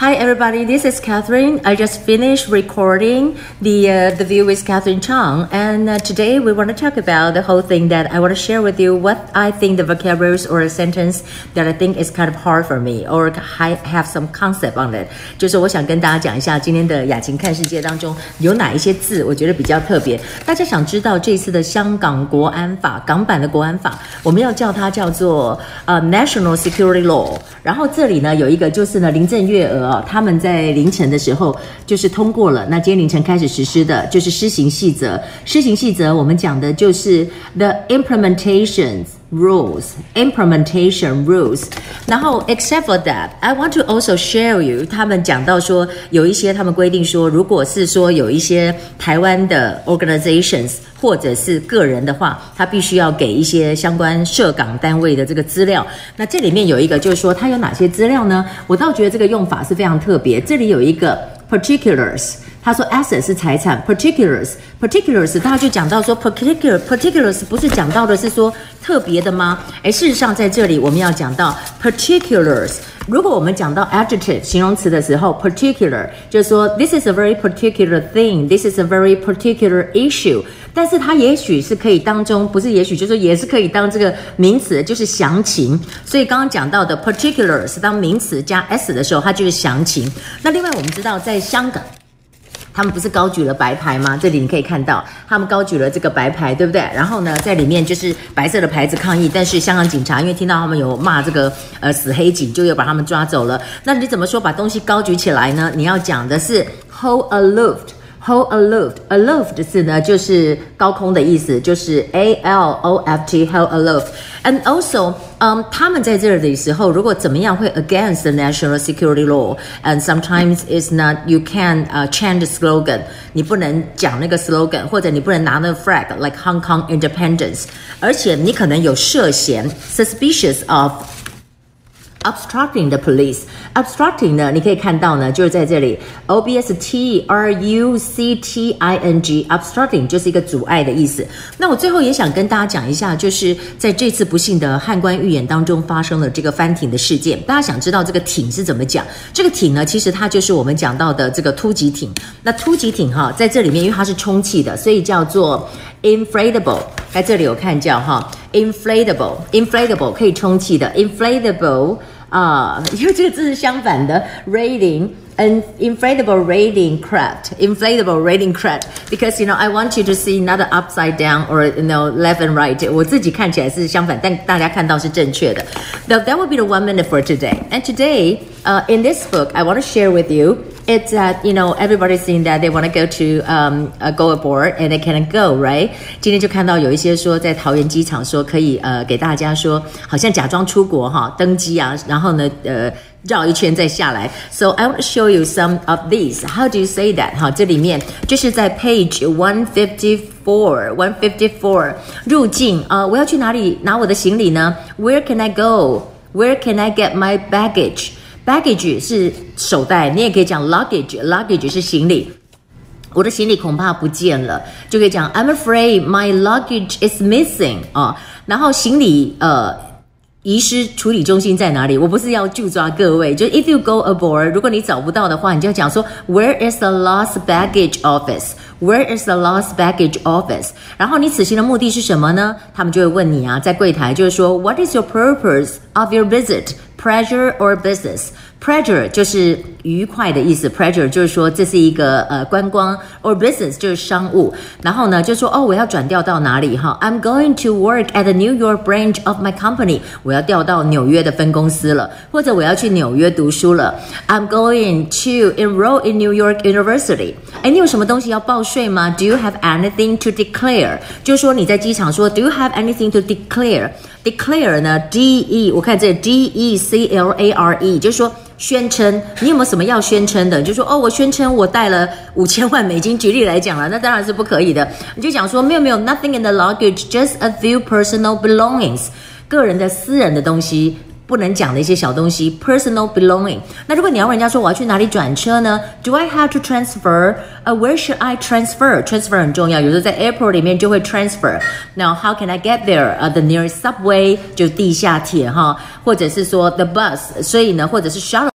Hi everybody, this is Catherine. I just finished recording the uh, the view with Catherine Chang, and uh, today we want to talk about the whole thing that I want to share with you. What I think the vocabularies or a sentence that I think is kind of hard for me, or I have some concept on it. 就是我想跟大家讲一下，今天的雅琴看世界当中有哪一些字，我觉得比较特别。大家想知道这次的香港国安法，港版的国安法，我们要叫它叫做呃 National Security Law。然后这里呢有一个就是呢林郑月娥。 他们在凌晨的时候就是通过了，那今天凌晨开始实施的就是施行细则。施行细则，我们讲的就是 the implementations rules，implementation rules。然后 except for that，I want to also share you。他们讲到说有一些他们规定说，如果是说有一些台湾的 organizations 或者是个人的话，他必须要给一些相关涉港单位的这个资料。那这里面有一个就是说，他有哪些资料呢？我倒觉得这个用法是非常特别。这里有一个 particulars，他说 asset 是财产，particulars，particulars，他就讲到说 particular，particulars 不是讲到的是说特别的吗？诶，事实上在这里我们要讲到 particulars。如果我们讲到 adjective 形容词的时候，particular 就是说 this is a very particular thing，this is a very particular issue。但是它也许是可以当中，不是也许，就是说也是可以当这个名词，就是详情。所以刚刚讲到的 particular 是当名词加 s 的时候，它就是详情。那另外我们知道，在香港，他们不是高举了白牌吗？这里你可以看到，他们高举了这个白牌，对不对？然后呢，在里面就是白色的牌子抗议，但是香港警察因为听到他们有骂这个呃死黑警，就又把他们抓走了。那你怎么说把东西高举起来呢？你要讲的是 hold aloft。Hold aloof，aloof 的字呢，就是高空的意思，就是 A L O F T，hold aloof。And also，嗯、um,，他们在这里的时候，如果怎么样会 against the national security law，and sometimes it's not，you can 呃、uh, chant the slogan，你不能讲那个 slogan，或者你不能拿那个 flag，like Hong Kong independence，而且你可能有涉嫌 suspicious of。 Obstructing the police，obstructing 呢，你可以看到呢，就是在这里，O B S T R U C T I N G，obstructing 就是一个阻碍的意思。那我最后也想跟大家讲一下，就是在这次不幸的汉光预演当中发生了这个翻艇的事件。大家想知道这个艇是怎么讲？这个艇呢，其实它就是我们讲到的这个突击艇。那突击艇哈，在这里面因为它是充气的，所以叫做 inflatable。在这里有看叫哈，inflatable，inflatable 可以充气的，inflatable。啊，因为这个字是相反的，rating an inflatable rating craft, inflatable rating craft, because you know I want you to see not upside down or you know left and right。我自己看起来是相反，但大家看到是正确的。Now that will be the one minute for today. And today, uh, in this book, I want to share with you. It's that you know everybody's saying that they want to go to um uh, go aboard and they can't go right。今天就看到有一些说在桃园机场说可以呃给大家说好像假装出国哈登机啊，然后呢呃绕一圈再下来。So I want to show you some of these. How do you say that？哈，这里面就是在 page one fifty four one fifty four 入境啊，呃，我要去哪里拿我的行李呢？Where can I go？Where can I get my Baggage 是手袋，你也可以讲 luggage，luggage 是行李。我的行李恐怕不见了，就可以讲 I'm afraid my luggage is missing 啊。然后行李呃遗失处理中心在哪里？我不是要就抓各位，就 if you go aboard，如果你找不到的话，你就要讲说 Where is the lost baggage office？Where is the lost baggage office？然后你此行的目的是什么呢？他们就会问你啊，在柜台就是说 What is your purpose of your visit？pressure or business. business？Pleasure 就是愉快的意思，Pleasure 就是说这是一个呃观光，or business 就是商务。然后呢，就说哦，我要转调到哪里哈？I'm going to work at the New York branch of my company。我要调到纽约的分公司了，或者我要去纽约读书了。I'm going to enroll in New York University。哎，你有什么东西要报税吗？Do you have anything to declare？就是说你在机场说，Do you have anything to declare？Declare 呢？D E，我看这 D E C L A R E，就是说 宣称。你有没有什么要宣称的？就说哦，我宣称我带了五千万美金。举例来讲了，那当然是不可以的。你就讲说没有没有，Nothing in the luggage，just a few personal belongings，个人的私人的东西。不能讲的一些小东西，personal belonging。那如果你要问人家说我要去哪里转车呢？Do I have to transfer？呃、，where should I transfer？Transfer 很重要，有时候在 airport 里面就会 transfer。Now how can I get there？呃、，the nearest subway 就地下铁哈，或者是说 the bus。所以呢，或者是 shuttle。